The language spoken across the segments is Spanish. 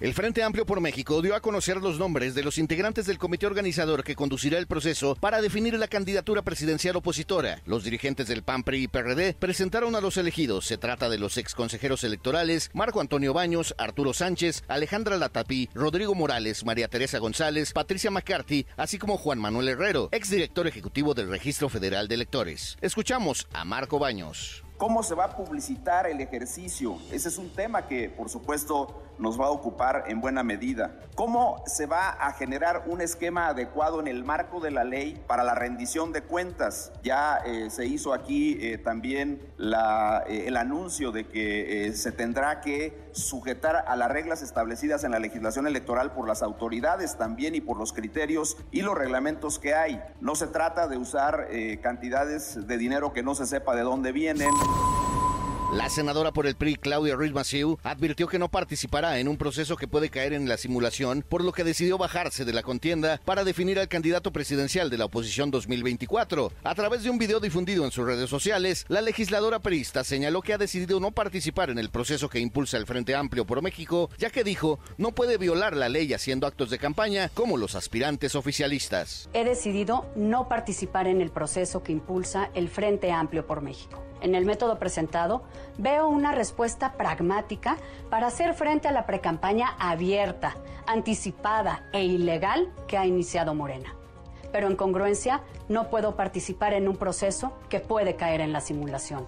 El Frente Amplio por México dio a conocer los nombres de los integrantes del comité organizador que conducirá el proceso para definir la candidatura presidencial opositora. Los dirigentes del PAN, PRI y PRD presentaron a los elegidos. Se trata de los ex consejeros electorales Marco Antonio Baños, Arturo Sánchez, Alejandra Latapí, Rodrigo Morales, María Teresa González, Patricia McCarthy, así como Juan Manuel Herrero, ex director ejecutivo del Registro Federal de Electores. Escuchamos a Marco Baños. ¿Cómo se va a publicitar el ejercicio? Ese es un tema que, por supuesto, nos va a ocupar en buena medida. ¿Cómo se va a generar un esquema adecuado en el marco de la ley para la rendición de cuentas? Ya eh, se hizo aquí eh, también eh, el anuncio de que se tendrá que sujetar a las reglas establecidas en la legislación electoral por las autoridades también y por los criterios y los reglamentos que hay. No se trata de usar cantidades de dinero que no se sepa de dónde vienen. La senadora por el PRI, Claudia Ruiz Massieu, advirtió que no participará en un proceso que puede caer en la simulación, por lo que decidió bajarse de la contienda para definir al candidato presidencial de la oposición 2024. A través de un video difundido en sus redes sociales, la legisladora perista señaló que ha decidido no participar en el proceso que impulsa el Frente Amplio por México, ya que dijo no puede violar la ley haciendo actos de campaña como los aspirantes oficialistas. He decidido no participar en el proceso que impulsa el Frente Amplio por México en el método presentado, veo una respuesta pragmática para hacer frente a la precampaña abierta, anticipada e ilegal que ha iniciado Morena. Pero en congruencia, no puedo participar en un proceso que puede caer en la simulación.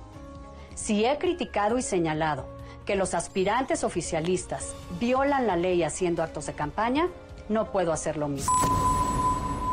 Si he criticado y señalado que los aspirantes oficialistas violan la ley haciendo actos de campaña, no puedo hacer lo mismo.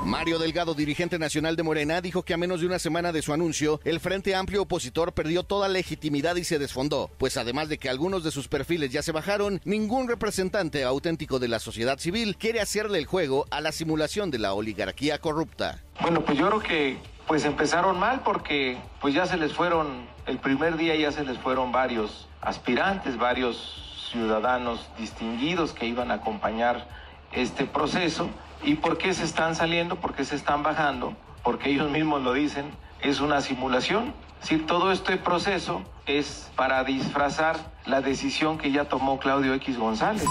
Mario Delgado, dirigente nacional de Morena, dijo que a menos de una semana de su anuncio, el Frente Amplio opositor perdió toda legitimidad y se desfondó, pues además de que algunos de sus perfiles ya se bajaron, ningún representante auténtico de la sociedad civil quiere hacerle el juego a la simulación de la oligarquía corrupta. Bueno, pues yo creo que pues empezaron mal porque pues ya se les fueron, el primer día ya se les fueron varios aspirantes, varios ciudadanos distinguidos que iban a acompañar este proceso ¿Y por qué se están saliendo? ¿Por qué se están bajando? Porque ellos mismos lo dicen, es una simulación. Si todo este proceso es para disfrazar la decisión que ya tomó Claudio X González.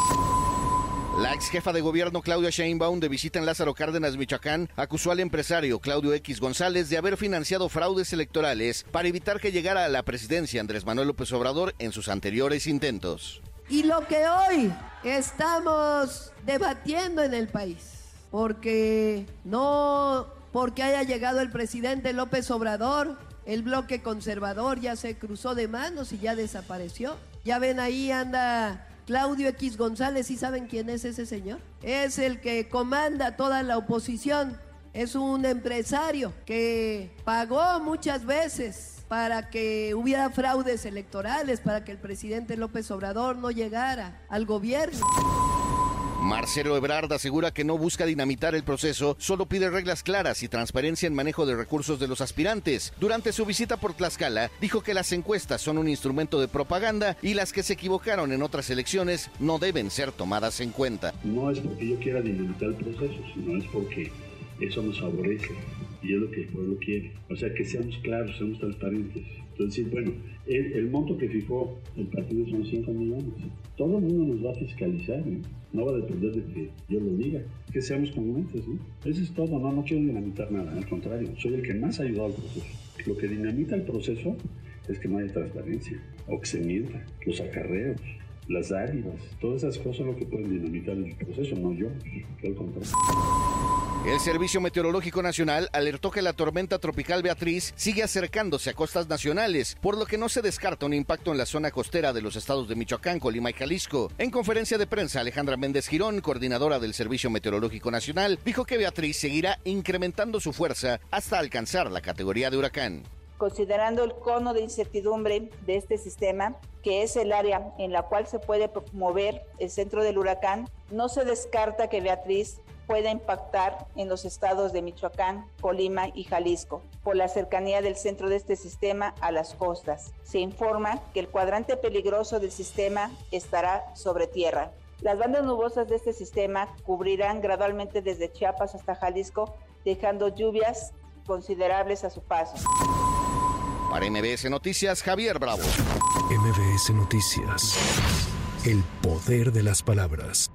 La ex jefa de gobierno Claudia Sheinbaum de visita en Lázaro Cárdenas, Michoacán, acusó al empresario Claudio X González de haber financiado fraudes electorales para evitar que llegara a la presidencia Andrés Manuel López Obrador en sus anteriores intentos. Y lo que hoy estamos debatiendo en el país porque no porque haya llegado el presidente López Obrador, el bloque conservador ya se cruzó de manos y ya desapareció. Ya ven ahí anda Claudio X González, ¿y saben quién es ese señor? Es el que comanda toda la oposición. Es un empresario que pagó muchas veces para que hubiera fraudes electorales, para que el presidente López Obrador no llegara al gobierno. Marcelo Ebrard asegura que no busca dinamitar el proceso, solo pide reglas claras y transparencia en manejo de recursos de los aspirantes. Durante su visita por Tlaxcala, dijo que las encuestas son un instrumento de propaganda y las que se equivocaron en otras elecciones no deben ser tomadas en cuenta. No es porque yo quiera dinamitar el proceso, sino es porque eso nos favorece y es lo que el pueblo quiere. O sea, que seamos claros, seamos transparentes. Entonces, bueno, el, monto que fijó el partido son 5 millones. Todo el mundo nos va a fiscalizar, ¿no? va a depender de que yo lo diga. Que seamos congruentes, ¿no? Eso es todo, no, no quiero dinamitar nada, al contrario, soy el que más ha ayudado al proceso. Lo que dinamita el proceso es que no haya transparencia, o que se mienta, los acarreos, las dádivas, todas esas cosas lo que pueden dinamitar el proceso, no yo, al contrario. El Servicio Meteorológico Nacional alertó que la tormenta tropical Beatriz sigue acercándose a costas nacionales, por lo que no se descarta un impacto en la zona costera de los estados de Michoacán, Colima y Jalisco. En conferencia de prensa, Alejandra Méndez Girón, coordinadora del Servicio Meteorológico Nacional, dijo que Beatriz seguirá incrementando su fuerza hasta alcanzar la categoría de huracán. Considerando el cono de incertidumbre de este sistema, que es el área en la cual se puede mover el centro del huracán, no se descarta que Beatriz pueda impactar en los estados de Michoacán, Colima y Jalisco, por la cercanía del centro de este sistema a las costas. Se informa que el cuadrante peligroso del sistema estará sobre tierra. Las bandas nubosas de este sistema cubrirán gradualmente desde Chiapas hasta Jalisco, dejando lluvias considerables a su paso. Para MBS Noticias, Javier Bravo. MBS Noticias. El poder de las palabras.